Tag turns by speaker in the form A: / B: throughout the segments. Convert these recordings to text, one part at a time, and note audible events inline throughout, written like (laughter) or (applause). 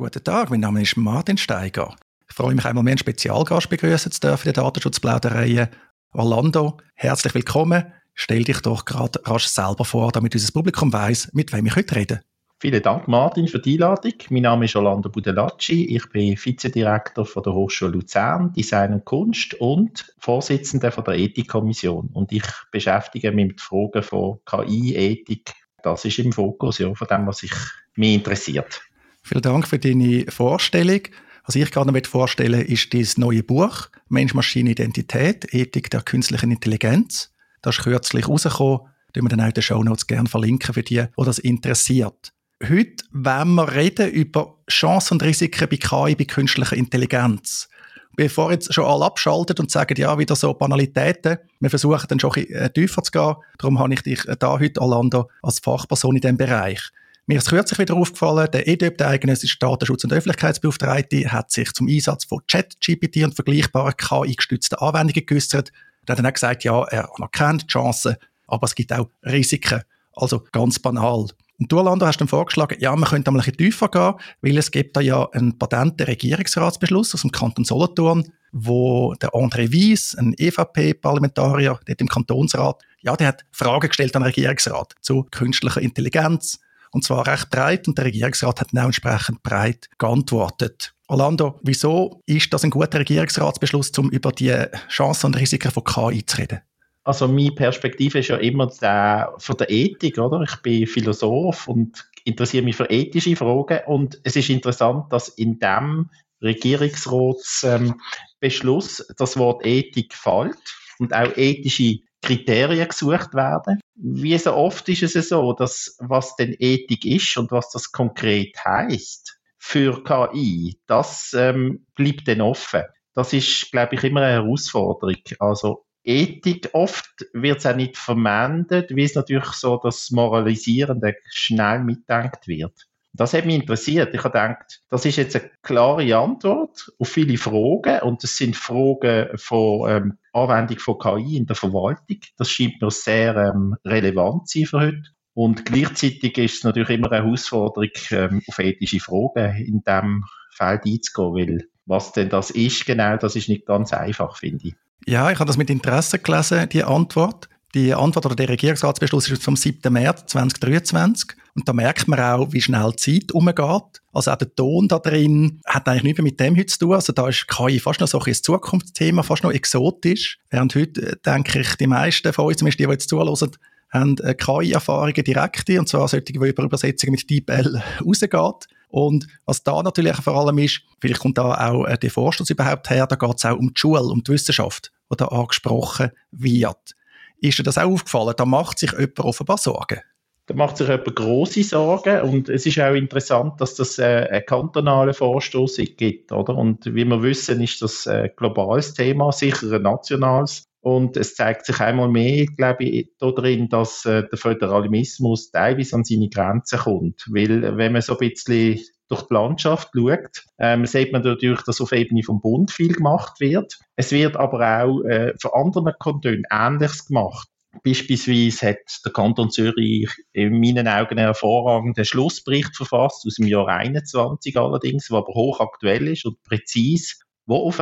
A: Guten Tag, mein Name ist Martin Steiger. Ich freue mich einmal mehr einen Spezialgast begrüßen zu dürfen in der Datenschutzplauderei. Orlando, herzlich willkommen. Stell dich doch gerade rasch selber vor, damit unser Publikum weiß, mit wem ich heute rede.
B: Vielen Dank, Martin, für die Einladung. Mein Name ist Orlando Budelacci. Ich bin Vizedirektor von der Hochschule Luzern, Design und Kunst und Vorsitzender von der Ethikkommission. Und ich beschäftige mich mit Fragen von KI, Ethik. Das ist im Fokus ja, von dem, was mich interessiert.
A: Vielen Dank für deine Vorstellung. Was ich gerne vorstellen ist das neue Buch Mensch-Maschine-Identität, Ethik der künstlichen Intelligenz. Das ist kürzlich rausgekommen. Das wir dann auch in den Show Notes gerne verlinken für die, die das interessiert. Heute wollen wir reden über Chancen und Risiken bei KI, bei künstlicher Intelligenz. Bevor jetzt schon alle abschaltet und sagen, ja, wieder so Banalitäten, wir versuchen dann schon ein bisschen äh, tiefer zu gehen. Darum habe ich dich da heute, Orlando, als Fachperson in diesem Bereich. Mir ist kürzlich wieder aufgefallen, der EDÖB, der eidgenössische Datenschutz- und Öffentlichkeitsbeauftragte, hat sich zum Einsatz von ChatGPT und vergleichbaren KI-gestützten Anwendungen geäußert. Er hat dann auch gesagt, ja, er anerkennt Chancen, aber es gibt auch Risiken. Also ganz banal. Und du, Orlando, hast dann vorgeschlagen, ja, man könnte einmal ein bisschen tiefer gehen, weil es gibt da ja einen patenten Regierungsratsbeschluss aus dem Kanton Solothurn, wo der André Wies, ein EVP-Parlamentarier, dort im Kantonsrat, ja, der hat Fragen gestellt an den Regierungsrat zu künstlicher Intelligenz, und zwar recht breit und der Regierungsrat hat dann auch entsprechend breit geantwortet. Orlando, wieso ist das ein guter Regierungsratsbeschluss, um über die Chancen und Risiken von KI zu reden?
B: Also meine Perspektive ist ja immer der, von der Ethik, oder? Ich bin Philosoph und interessiere mich für ethische Fragen und es ist interessant, dass in dem Regierungsratsbeschluss ähm, das Wort Ethik fällt und auch ethische Kriterien gesucht werden. Wie so oft ist es so, dass was denn Ethik ist und was das konkret heißt für KI, das ähm, bleibt dann offen. Das ist, glaube ich, immer eine Herausforderung. Also Ethik, oft wird es auch nicht verwendet, wie es natürlich so das Moralisierende schnell mitdenkt wird. Das hat mich interessiert. Ich habe gedacht, das ist jetzt eine klare Antwort auf viele Fragen und das sind Fragen von ähm, Anwendung von KI in der Verwaltung. Das scheint mir sehr ähm, relevant zu sein für heute. Und gleichzeitig ist es natürlich immer eine Herausforderung, ähm, auf ethische Fragen in diesem Feld einzugehen, weil was denn das ist genau, das ist nicht ganz einfach, finde ich.
A: Ja, ich habe das mit Interesse gelesen, die Antwort. Die Antwort oder der Regierungsratsbeschluss ist vom 7. März 2023. Und da merkt man auch, wie schnell die Zeit umgeht. Also auch der Ton da drin hat eigentlich nichts mehr mit dem heute zu tun. Also da ist KI fast noch so ein Zukunftsthema, fast noch exotisch. Während heute, äh, denke ich, die meisten von uns, zumindest die, die jetzt zuhören, haben äh, KI-Erfahrungen direkte, und zwar solche, die über Übersetzungen mit DeepL (laughs) rausgeht. Und was da natürlich vor allem ist, vielleicht kommt da auch äh, der Vorstoß überhaupt her, da geht es auch um die Schule, um die Wissenschaft, die da angesprochen wird. Ist dir das auch aufgefallen? Da macht sich jemand offenbar Sorgen.
B: Da macht sich jemand große Sorgen und es ist auch interessant, dass das äh, einen kantonalen Vorstoß gibt, oder? Und wie wir wissen, ist das ein globales Thema, sicher ein nationales. Und es zeigt sich einmal mehr, glaube ich, darin, dass äh, der Föderalismus teilweise an seine Grenzen kommt. Weil, wenn man so ein bisschen durch die Landschaft schaut, ähm, sieht man natürlich, dass auf Ebene vom Bund viel gemacht wird. Es wird aber auch äh, von anderen Kantonen Ähnliches gemacht. Beispielsweise hat der Kanton Zürich in meinen Augen einen hervorragenden Schlussbericht verfasst, aus dem Jahr 21 allerdings, der aber hochaktuell ist und präzise, wo auf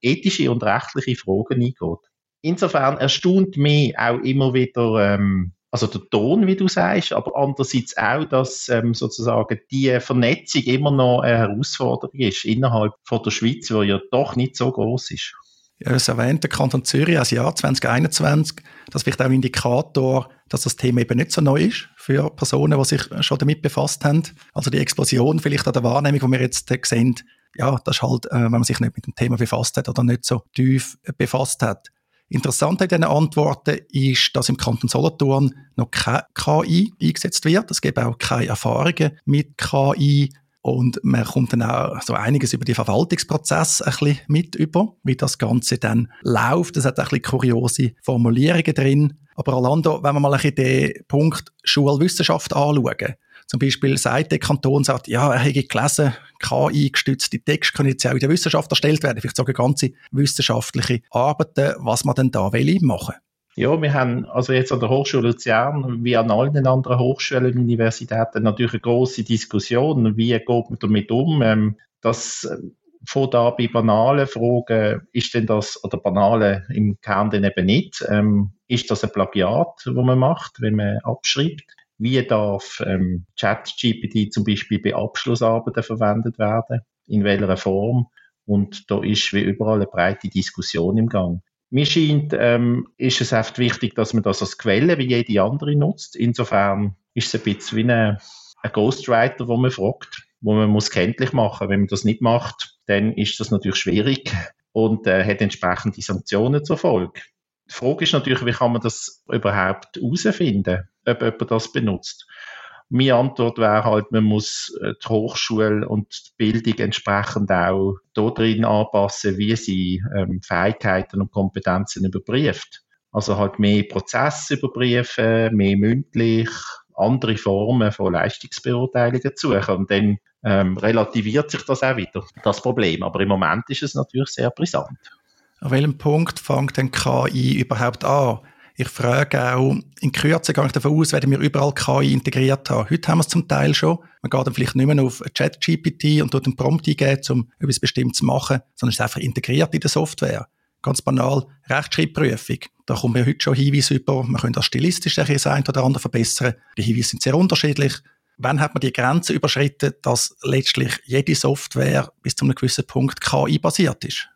B: ethische und rechtliche Fragen eingeht. Insofern erstaunt mich auch immer wieder ähm, also der Ton, wie du sagst, aber andererseits auch, dass ähm, sozusagen die Vernetzung immer noch eine Herausforderung ist innerhalb von der Schweiz, die ja doch nicht so groß ist.
A: Ja, das erwähnt der Kanton Zürich als Jahr 2021, das ist vielleicht auch ein Indikator, dass das Thema eben nicht so neu ist für Personen, die sich schon damit befasst haben. Also die Explosion vielleicht an der Wahrnehmung, die wir jetzt sehen, ja, das ist halt, äh, wenn man sich nicht mit dem Thema befasst hat oder nicht so tief befasst hat. Interessant an diesen Antworten ist, dass im Kanton Solothurn noch keine KI eingesetzt wird. Es gibt auch keine Erfahrungen mit KI. Und man kommt dann auch so einiges über die Verwaltungsprozesse ein bisschen mit über, wie das Ganze dann läuft. Es hat ein bisschen kuriose Formulierungen drin. Aber Orlando, wenn wir mal ein bisschen den Punkt Schulwissenschaft anschauen, zum Beispiel sagt der Kanton, sagt, ja, er hätte gelesen, KI-gestützte Texte können jetzt auch in der Wissenschaft erstellt werden, vielleicht sogar ganze wissenschaftliche Arbeiten, was man denn da will machen
B: Ja, wir haben also jetzt an der Hochschule Luzern wie an allen anderen Hochschulen und Universitäten natürlich eine große Diskussion, wie geht man damit um. Ähm, das äh, von da bei banalen Fragen, ist denn das, oder banale im Kern dann eben nicht, ähm, ist das ein Plagiat, wo man macht, wenn man abschreibt? Wie darf ähm, ChatGPT zum Beispiel bei Abschlussarbeiten verwendet werden? In welcher Form? Und da ist wie überall eine breite Diskussion im Gang. Mir scheint, ähm, ist es oft wichtig, dass man das als Quelle wie jede andere nutzt. Insofern ist es ein bisschen wie ein, ein Ghostwriter, wo man fragt, wo man muss kenntlich machen. Wenn man das nicht macht, dann ist das natürlich schwierig und äh, hat entsprechende Sanktionen zur Folge. Die Frage ist natürlich, wie kann man das überhaupt herausfinden, ob jemand das benutzt. Meine Antwort wäre halt, man muss äh, die Hochschule und die Bildung entsprechend auch drin anpassen, wie sie ähm, Fähigkeiten und Kompetenzen überprüft. Also halt mehr Prozesse überprüfen, mehr mündlich, andere Formen von Leistungsbeurteilungen suchen. Und dann ähm, relativiert sich das auch wieder, das Problem. Aber im Moment ist es natürlich sehr brisant.
A: An welchem Punkt fängt denn KI überhaupt an? Ich frage auch, in Kürze gehe ich davon aus, werden wir überall KI integriert haben. Heute haben wir es zum Teil schon. Man geht dann vielleicht nicht mehr auf ChatGPT und dort einen Prompt eingeben, um etwas Bestimmtes zu machen, sondern es ist einfach integriert in der Software. Ganz banal, Rechtschreibprüfung. Da kommen wir heute schon Hinweise über, man könnte das stilistisch das eine oder andere verbessern. Die Hinweise sind sehr unterschiedlich. Wann hat man die Grenze überschritten, dass letztlich jede Software bis zu einem gewissen Punkt KI-basiert ist?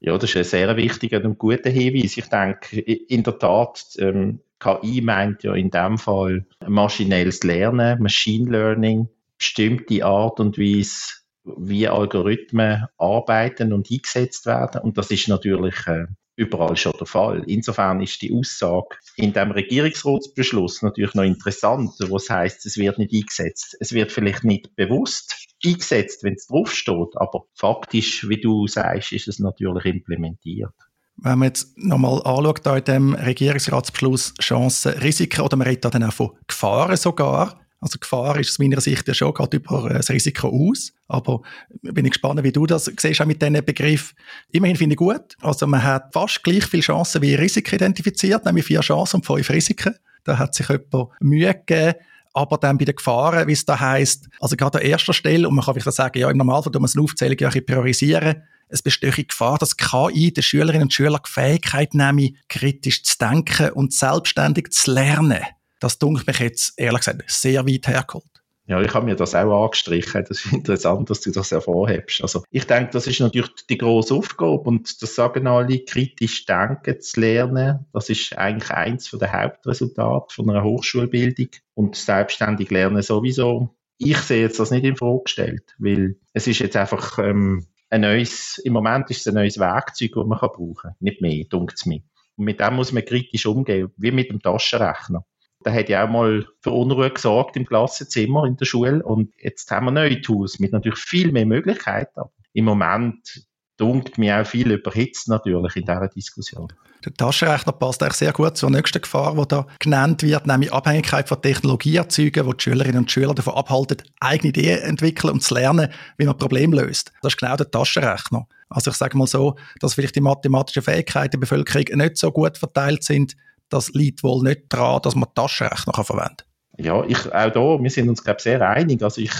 B: Ja, das ist ein sehr wichtiger und guter Hinweis. Ich denke, in der Tat, ähm, KI meint ja in dem Fall maschinelles Lernen, Machine Learning, bestimmte Art und Weise, wie Algorithmen arbeiten und eingesetzt werden. Und das ist natürlich äh, überall schon der Fall. Insofern ist die Aussage in dem Regierungsratsbeschluss natürlich noch interessant, was heißt, es wird nicht eingesetzt. Es wird vielleicht nicht bewusst eingesetzt, wenn es draufsteht, aber faktisch, wie du sagst, ist es natürlich implementiert.
A: Wenn man jetzt nochmal anschaut, da in dem Regierungsratsbeschluss Chancen, Risiken, oder man redet dann auch von Gefahren sogar, also Gefahr ist aus meiner Sicht ja schon, geht über das Risiko aus. Aber bin ich gespannt, wie du das siehst, auch mit diesen Begriff. Immerhin finde ich gut. Also man hat fast gleich viele Chancen wie Risiken identifiziert, nämlich vier Chancen und fünf Risiken. Da hat sich jemand Mühe gegeben, aber dann bei den Gefahren, wie es da heisst, also gerade an erster Stelle, und man kann vielleicht sagen, ja, im Normalfall tun wir eine Aufzählung ja ein priorisieren, es besteht die Gefahr, dass KI den Schülerinnen und Schülern die Fähigkeit nehme, kritisch zu denken und selbstständig zu lernen. Das dunkelt mich jetzt, ehrlich gesagt, sehr weit hergeholt.
B: Ja, ich habe mir das auch angestrichen. Das ist interessant, dass du das hervorhebst. Also, ich denke, das ist natürlich die grosse Aufgabe und das sagen alle, kritisch denken zu lernen. Das ist eigentlich eins der Hauptresultate von einer Hochschulbildung und selbstständig lernen sowieso. Ich sehe jetzt das nicht in Frage gestellt, weil es ist jetzt einfach ähm, ein neues, im Moment ist es ein neues Werkzeug, das man kann brauchen kann. Nicht mehr, dunkt es mir. Und mit dem muss man kritisch umgehen, wie mit dem Taschenrechner. Der hat ja auch mal für Unruhe gesorgt im Klassenzimmer in der Schule. Und jetzt haben wir neue Tools mit natürlich viel mehr Möglichkeiten. Im Moment dunkt mir auch viel überhitzt natürlich in dieser Diskussion.
A: Der Taschenrechner passt eigentlich sehr gut zur nächsten Gefahr, die da genannt wird, nämlich Abhängigkeit von Technologie erzeugen, wo die Schülerinnen und Schüler davon abhalten, eigene Ideen entwickeln und zu lernen, wie man Probleme löst. Das ist genau der Taschenrechner. Also ich sage mal so, dass vielleicht die mathematischen Fähigkeiten der Bevölkerung nicht so gut verteilt sind, das liegt wohl nicht daran, dass man Taschenrechner verwenden kann.
B: Ja, ich, auch da, wir sind uns, glaube ich, sehr einig. Also ich,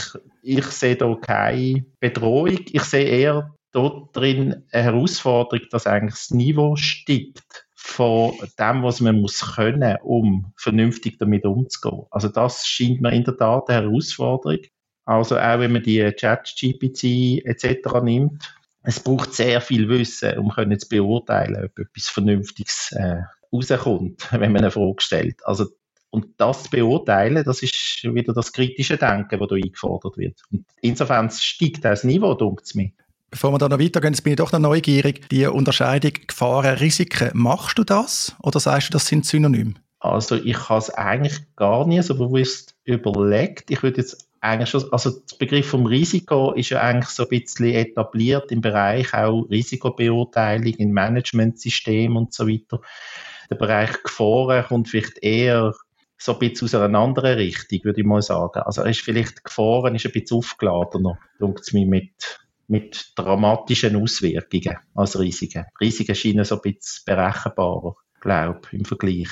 B: ich sehe da keine Bedrohung. Ich sehe eher dort drin eine Herausforderung, dass eigentlich das Niveau steigt von dem, was man muss können, um vernünftig damit umzugehen. Also das scheint mir in der Tat eine Herausforderung. Also auch wenn man die Chat-GPT etc. nimmt, es braucht sehr viel Wissen, um zu beurteilen, ob etwas Vernünftiges äh, rauskommt, (laughs) wenn man eine Frage stellt. Also, und das zu beurteilen, das ist wieder das kritische Denken, das da eingefordert wird. Und insofern steigt das Niveau, denkt es mir.
A: Bevor wir da noch weitergehen, jetzt bin ich doch noch neugierig. Die Unterscheidung Gefahren, Risiken, machst du das oder sagst du, das sind Synonyme?
B: Also ich habe es eigentlich gar nie so bewusst überlegt. Ich würde jetzt eigentlich schon, also der Begriff vom Risiko ist ja eigentlich so ein bisschen etabliert im Bereich auch Risikobeurteilung in Managementsystemen und so weiter der Bereich Gefahren kommt vielleicht eher so ein bisschen aus einer anderen Richtung, würde ich mal sagen. Also ist vielleicht Gefahren ist ein bisschen aufgeladener, denkt es mir, mit, mit dramatischen Auswirkungen als Risiken. Risiken scheinen so ein bisschen berechenbarer. glaube ich, im Vergleich.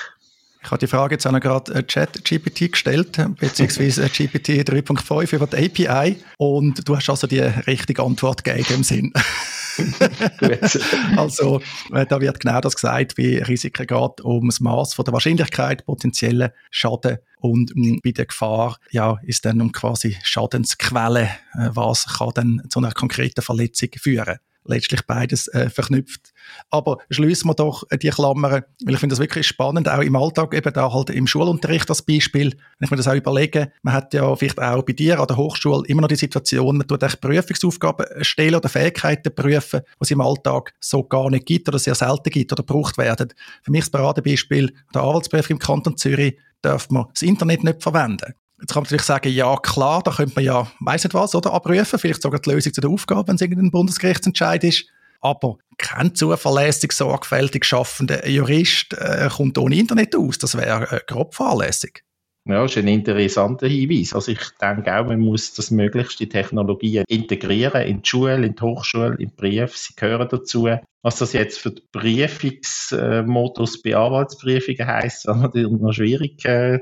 A: Ich habe die Frage jetzt auch noch gerade äh, Chat-GPT gestellt, beziehungsweise äh, GPT 3.5 über die API und du hast also die richtige Antwort gegeben im Sinn. (laughs) (laughs) also, äh, da wird genau das gesagt, wie Risiken geht um das Maß der Wahrscheinlichkeit, potenziellen Schaden. Und mh, hm, bei der Gefahr, ja, ist dann um quasi Schadensquelle, äh, was kann dann zu einer konkreten Verletzung führen letztlich beides äh, verknüpft. Aber schließen wir doch äh, die Klammern, weil ich finde das wirklich spannend, auch im Alltag, eben da halt im Schulunterricht das Beispiel. Wenn ich mir das auch überlege, man hat ja vielleicht auch bei dir an der Hochschule immer noch die Situation, man tut echt Prüfungsaufgaben stellen oder Fähigkeiten prüfen, es im Alltag so gar nicht gibt oder sehr selten gibt oder gebraucht werden. Für mich das Paradebeispiel, der Anwaltsprüfung im Kanton Zürich, darf man das Internet nicht verwenden. Jetzt kann man natürlich sagen, ja klar, da könnte man ja, weiss nicht was, oder abrufen, vielleicht sogar die Lösung zu der Aufgabe, wenn es irgendein Bundesgerichtsentscheid ist. Aber kein zuverlässig, sorgfältig schaffender Jurist äh, kommt ohne Internet aus. Das wäre äh, grob fahrlässig.
B: Ja, das ist ein interessanter Hinweis. Also ich denke auch, man muss das möglichst die Technologien integrieren in die Schule, in die Hochschule, in die Brief. Sie gehören dazu. Was das jetzt für den Briefungsmodus bei Anwaltsprüfungen heisst, (laughs) ist noch schwierig äh,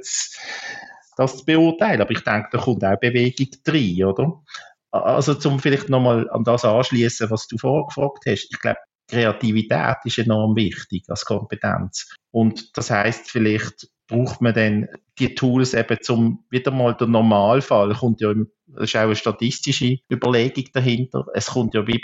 B: das zu beurteilen. Aber ich denke, da kommt auch Bewegung rein, oder? Also, zum vielleicht nochmal an das anschließen, was du vorgefragt hast. Ich glaube, Kreativität ist enorm wichtig als Kompetenz. Und das heißt, vielleicht braucht man dann die Tools eben zum, wieder mal der Normalfall, kommt ja, das ist auch eine statistische Überlegung dahinter. Es kommt ja wie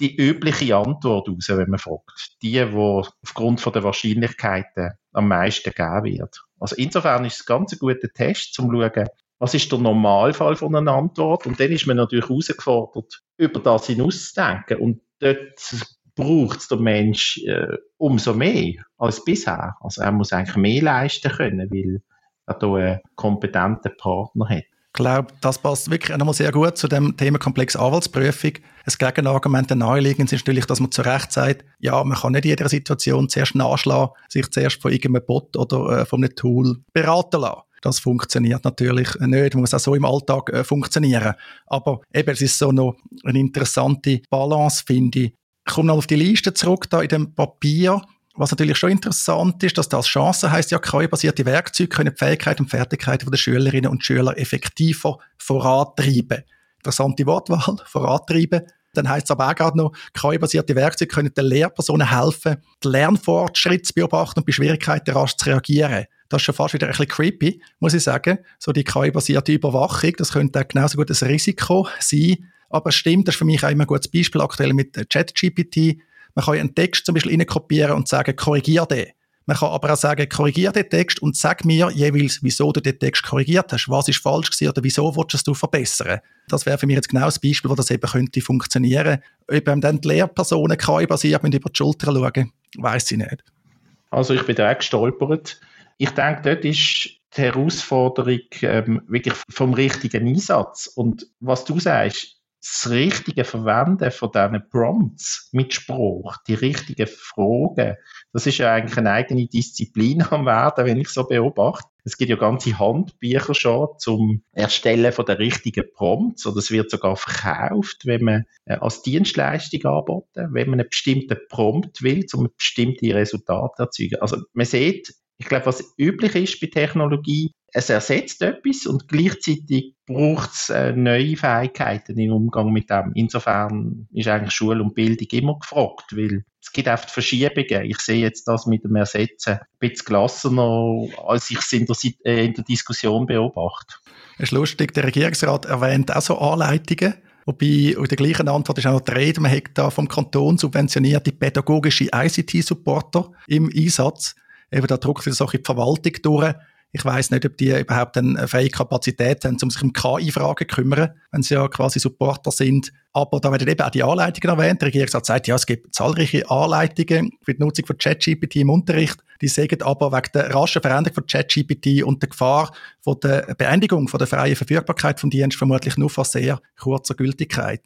B: die übliche Antwort raus, wenn man fragt. Die, die aufgrund von der Wahrscheinlichkeiten am meisten geben wird. Also insofern ist es ganz ein guter Test, um zu schauen, was ist der Normalfall von einer Antwort? Und dann ist man natürlich herausgefordert, über das hinauszudenken. Und dort braucht der Mensch äh, umso mehr als bisher. Also er muss eigentlich mehr leisten können, weil er hier einen kompetenten Partner hat.
A: Ich glaube, das passt wirklich nochmal sehr gut zu dem Themenkomplex Anwaltsprüfung. Das Gegenargument der naheliegend ist natürlich, dass man zu Recht sagt, ja, man kann nicht in jeder Situation zuerst nachschlagen, sich zuerst von irgendeinem Bot oder äh, von einem Tool beraten lassen. Das funktioniert natürlich nicht, muss auch so im Alltag äh, funktionieren. Aber eben, es ist so noch eine interessante Balance, finde ich. Ich komme noch auf die Liste zurück, da in dem Papier was natürlich schon interessant ist, dass das Chance heißt, ja, KI-basierte Werkzeuge können die Fähigkeiten und Fertigkeiten der Schülerinnen und Schüler effektiver vorantreiben. Interessante Wortwahl, (laughs) vorantreiben. Dann heißt es aber auch gerade noch, KI-basierte Werkzeuge können den Lehrpersonen helfen, den Lernfortschritt zu beobachten und bei Schwierigkeiten rasch zu reagieren. Das ist schon fast wieder ein bisschen creepy, muss ich sagen. So die KI-basierte Überwachung, das könnte auch genauso gut ein Risiko sein. Aber es stimmt, das ist für mich auch immer ein gutes Beispiel aktuell mit ChatGPT man kann einen Text zum Beispiel kopieren und sagen, korrigier den. Man kann aber auch sagen, korrigier den Text und sag mir jeweils, wieso du den Text korrigiert hast. Was ist falsch gewesen oder wieso willst du es verbessern? Das wäre für mich jetzt genau das Beispiel, wo das eben könnte funktionieren. Ob dann die Lehrpersonen KI-basiert über die Schulter schauen, weiß ich nicht.
B: Also ich bin da auch gestolpert. Ich denke, dort ist die Herausforderung ähm, wirklich vom richtigen Einsatz. Und was du sagst, das richtige Verwenden von diesen Prompts mit Spruch, die richtigen Fragen, das ist ja eigentlich eine eigene Disziplin (laughs) am werden, wenn ich so beobachte. Es gibt ja ganze Handbücher schon zum Erstellen von der richtigen Prompts oder es wird sogar verkauft, wenn man äh, als Dienstleistung anboten, wenn man einen bestimmten Prompt will, um bestimmte Resultate zu erzeugen. Also man sieht, ich glaube, was üblich ist bei Technologie, es ersetzt etwas und gleichzeitig braucht es äh, neue Fähigkeiten im Umgang mit dem. Insofern ist eigentlich Schule und Bildung immer gefragt, weil es gibt oft Verschiebungen. Ich sehe jetzt das mit dem Ersetzen ein bisschen gelassener, als ich es in der, äh, in der Diskussion beobachte.
A: Es ist lustig, der Regierungsrat erwähnt auch so Anleitungen, Wobei in der gleichen Antwort ist auch noch die Rede, man hat da vom Kanton subventionierte pädagogische ICT-Supporter im Einsatz eben da drückt wieder so die Verwaltung durch. Ich weiß nicht, ob die überhaupt eine freie Kapazität haben, um sich um KI-Fragen zu kümmern, wenn sie ja quasi Supporter sind. Aber da werden eben auch die Anleitungen erwähnt. Der Regierungsrat sagt, ja, es gibt zahlreiche Anleitungen für die Nutzung von ChatGPT im Unterricht. Die sagen aber wegen der raschen Veränderung von ChatGPT und der Gefahr von der Beendigung von der freien Verfügbarkeit vom Dienst vermutlich nur von sehr kurzer Gültigkeit.